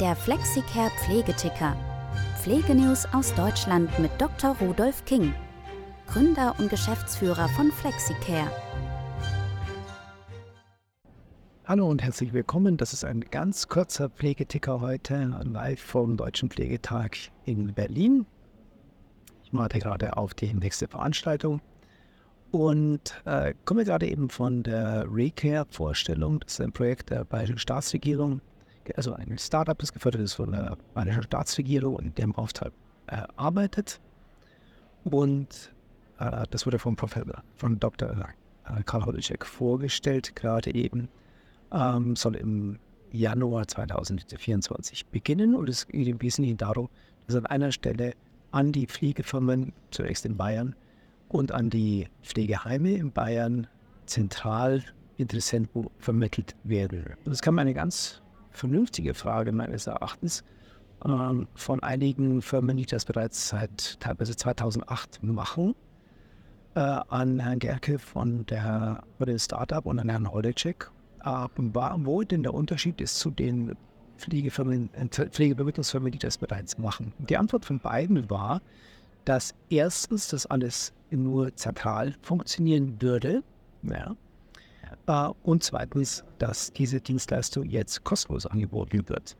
Der Flexicare Pflegeticker. Pflegenews aus Deutschland mit Dr. Rudolf King, Gründer und Geschäftsführer von Flexicare. Hallo und herzlich willkommen. Das ist ein ganz kurzer Pflegeticker heute live vom Deutschen Pflegetag in Berlin. Ich warte gerade auf die nächste Veranstaltung und äh, komme gerade eben von der Recare-Vorstellung. Das ist ein Projekt der Bayerischen Staatsregierung, also ein Startup, das gefördert ist von der Bayerischen Staatsregierung und dem Auftrag äh, arbeitet. Und äh, das wurde vom Professor, von Dr. Äh, Karl Holicek vorgestellt, gerade eben. Ähm, soll im Januar 2024 beginnen und es geht im Wesentlichen darum, dass an einer Stelle an die Pflegefirmen, zunächst in Bayern, und an die Pflegeheime in Bayern zentral Interessenten vermittelt werden. Das kam eine ganz vernünftige Frage meines Erachtens ähm, von einigen Firmen, die das bereits seit teilweise 2008 machen, äh, an Herrn Gerke von der, von Startup und an Herrn Holdecek, äh, wo denn der Unterschied ist zu den Pflegefirmen, äh, Pflegevermittlungsfirmen, die das bereits machen. Die Antwort von beiden war, dass erstens das alles nur zentral funktionieren würde. Ja. Und zweitens, dass diese Dienstleistung jetzt kostenlos angeboten wird.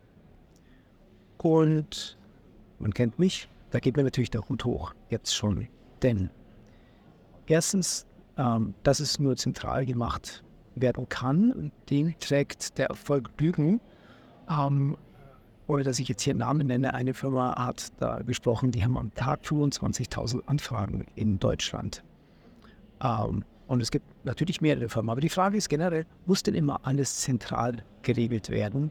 Und man kennt mich, da geht mir natürlich der Hut hoch, jetzt schon. Denn erstens, ähm, dass es nur zentral gemacht werden kann, den trägt der Erfolg Lügen. Ähm, ohne dass ich jetzt hier Namen nenne, eine Firma hat da gesprochen, die haben am Tag 25.000 Anfragen in Deutschland. Ähm, und es gibt natürlich mehrere Firmen, aber die Frage ist generell, muss denn immer alles zentral geregelt werden,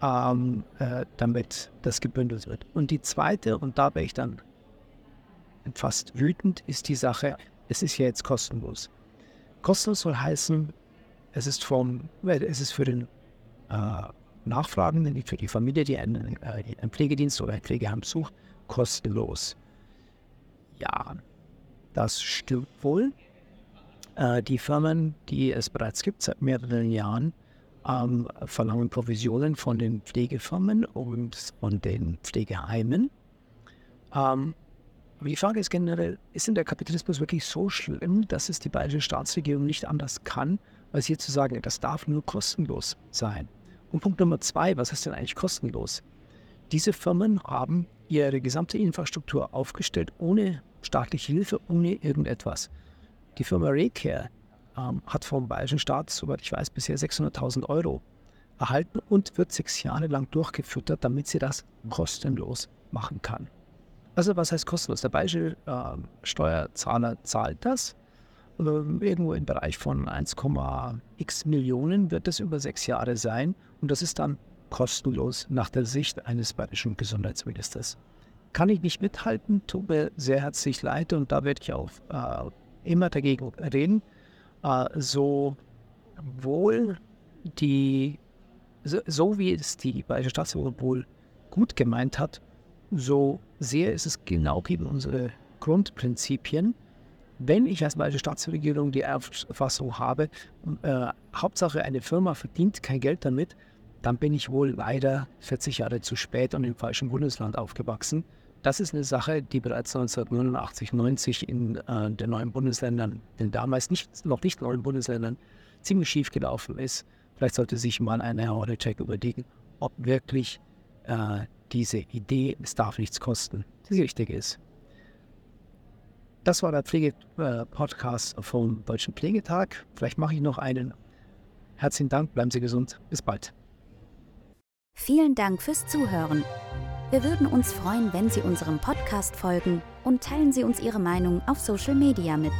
ähm, äh, damit das gebündelt wird? Und die zweite, und da wäre ich dann fast wütend, ist die Sache, es ist ja jetzt kostenlos. Kostenlos soll heißen, es ist, vom, es ist für den äh, Nachfragenden, für die Familie, die einen, äh, einen Pflegedienst oder ein Pflegeheim sucht, kostenlos. Ja, das stimmt wohl. Äh, die Firmen, die es bereits gibt seit mehreren Jahren, ähm, verlangen Provisionen von den Pflegefirmen und von den Pflegeheimen. Ähm, die Frage ist generell, ist denn der Kapitalismus wirklich so schlimm, dass es die bayerische Staatsregierung nicht anders kann, als hier zu sagen, das darf nur kostenlos sein? Und Punkt Nummer zwei, was ist denn eigentlich kostenlos? Diese Firmen haben ihre gesamte Infrastruktur aufgestellt ohne staatliche Hilfe, ohne irgendetwas. Die Firma Raycare ähm, hat vom bayerischen Staat, soweit ich weiß, bisher 600.000 Euro erhalten und wird sechs Jahre lang durchgefüttert, damit sie das kostenlos machen kann. Also was heißt kostenlos? Der bayerische äh, Steuerzahler zahlt das ähm, irgendwo im Bereich von 1,x Millionen wird es über sechs Jahre sein und das ist dann kostenlos nach der Sicht eines bayerischen Gesundheitsministers. Kann ich nicht mithalten, tut mir sehr herzlich leid und da werde ich auch äh, immer dagegen reden. Äh, so wohl die, so, so, wie es die Bayerische Staatsregierung wohl gut gemeint hat, so sehr ist es genau gegen unsere Grundprinzipien wenn ich als Bayerische Staatsregierung die Auffassung habe, äh, Hauptsache eine Firma verdient kein Geld damit, dann bin ich wohl leider 40 Jahre zu spät und im falschen Bundesland aufgewachsen. Das ist eine Sache, die bereits 1989, 90 in äh, den neuen Bundesländern, den damals nicht, noch nicht neuen Bundesländern, ziemlich schief gelaufen ist. Vielleicht sollte sich mal ein Herr Hornacek überlegen, ob wirklich äh, diese Idee, es darf nichts kosten, die richtige ist. Das war der Pflege-Podcast vom Deutschen Pflegetag. Vielleicht mache ich noch einen. Herzlichen Dank, bleiben Sie gesund. Bis bald. Vielen Dank fürs Zuhören. Wir würden uns freuen, wenn Sie unserem Podcast folgen und teilen Sie uns Ihre Meinung auf Social Media mit.